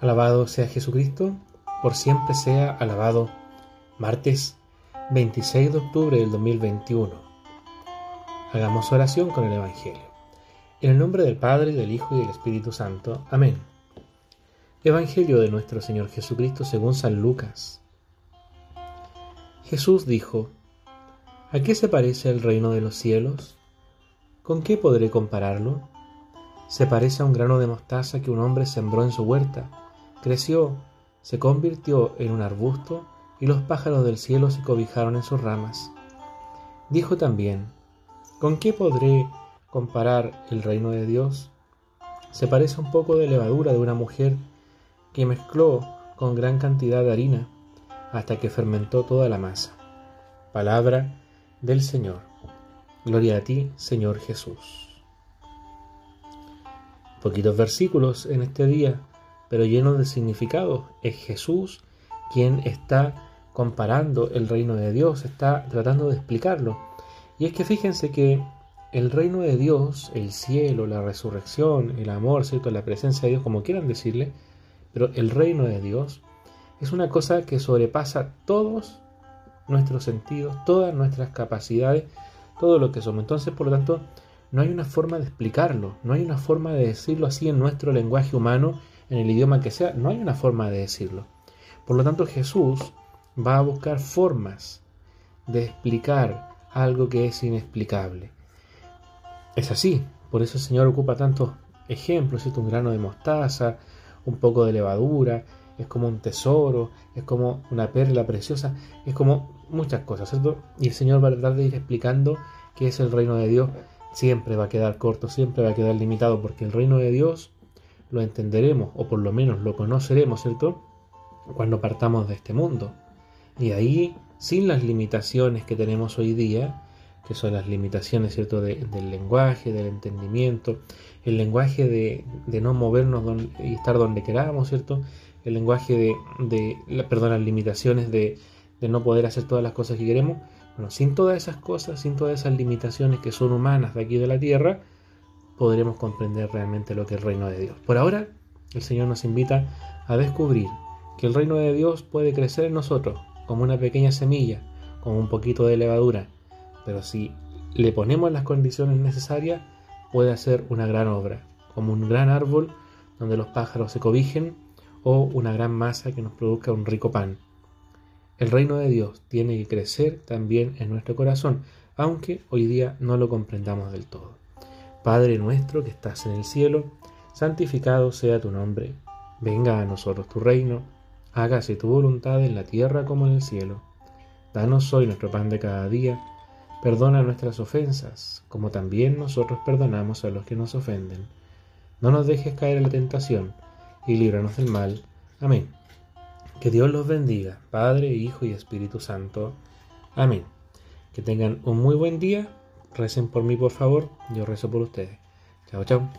Alabado sea Jesucristo, por siempre sea alabado. Martes 26 de octubre del 2021. Hagamos oración con el Evangelio. En el nombre del Padre, del Hijo y del Espíritu Santo. Amén. Evangelio de nuestro Señor Jesucristo según San Lucas. Jesús dijo, ¿A qué se parece el reino de los cielos? ¿Con qué podré compararlo? Se parece a un grano de mostaza que un hombre sembró en su huerta Creció, se convirtió en un arbusto y los pájaros del cielo se cobijaron en sus ramas. Dijo también, ¿con qué podré comparar el reino de Dios? Se parece un poco de levadura de una mujer que mezcló con gran cantidad de harina hasta que fermentó toda la masa. Palabra del Señor. Gloria a ti, Señor Jesús. Poquitos versículos en este día pero lleno de significado. Es Jesús quien está comparando el reino de Dios, está tratando de explicarlo. Y es que fíjense que el reino de Dios, el cielo, la resurrección, el amor, ¿cierto? la presencia de Dios, como quieran decirle, pero el reino de Dios es una cosa que sobrepasa todos nuestros sentidos, todas nuestras capacidades, todo lo que somos. Entonces, por lo tanto, no hay una forma de explicarlo, no hay una forma de decirlo así en nuestro lenguaje humano en el idioma que sea, no hay una forma de decirlo. Por lo tanto, Jesús va a buscar formas de explicar algo que es inexplicable. Es así, por eso el Señor ocupa tantos ejemplos, es un grano de mostaza, un poco de levadura, es como un tesoro, es como una perla preciosa, es como muchas cosas, ¿cierto? Y el Señor va a tratar de ir explicando qué es el reino de Dios. Siempre va a quedar corto, siempre va a quedar limitado, porque el reino de Dios lo entenderemos o por lo menos lo conoceremos, ¿cierto? Cuando partamos de este mundo. Y ahí, sin las limitaciones que tenemos hoy día, que son las limitaciones, ¿cierto?, del lenguaje, del entendimiento, el lenguaje de, no movernos y estar donde queramos, ¿cierto? El lenguaje de, de perdón, las limitaciones de, de no poder hacer todas las cosas que queremos. Bueno, sin todas esas cosas, sin todas esas limitaciones que son humanas de aquí de la tierra, podremos comprender realmente lo que es el reino de Dios. Por ahora, el Señor nos invita a descubrir que el reino de Dios puede crecer en nosotros como una pequeña semilla, como un poquito de levadura, pero si le ponemos las condiciones necesarias, puede hacer una gran obra, como un gran árbol donde los pájaros se cobijen o una gran masa que nos produzca un rico pan. El reino de Dios tiene que crecer también en nuestro corazón, aunque hoy día no lo comprendamos del todo. Padre nuestro que estás en el cielo, santificado sea tu nombre. Venga a nosotros tu reino, hágase tu voluntad en la tierra como en el cielo. Danos hoy nuestro pan de cada día, perdona nuestras ofensas, como también nosotros perdonamos a los que nos ofenden. No nos dejes caer en la tentación, y líbranos del mal. Amén. Que Dios los bendiga, Padre, Hijo y Espíritu Santo. Amén. Que tengan un muy buen día Recen por mí, por favor. Yo rezo por ustedes. Chao, chao.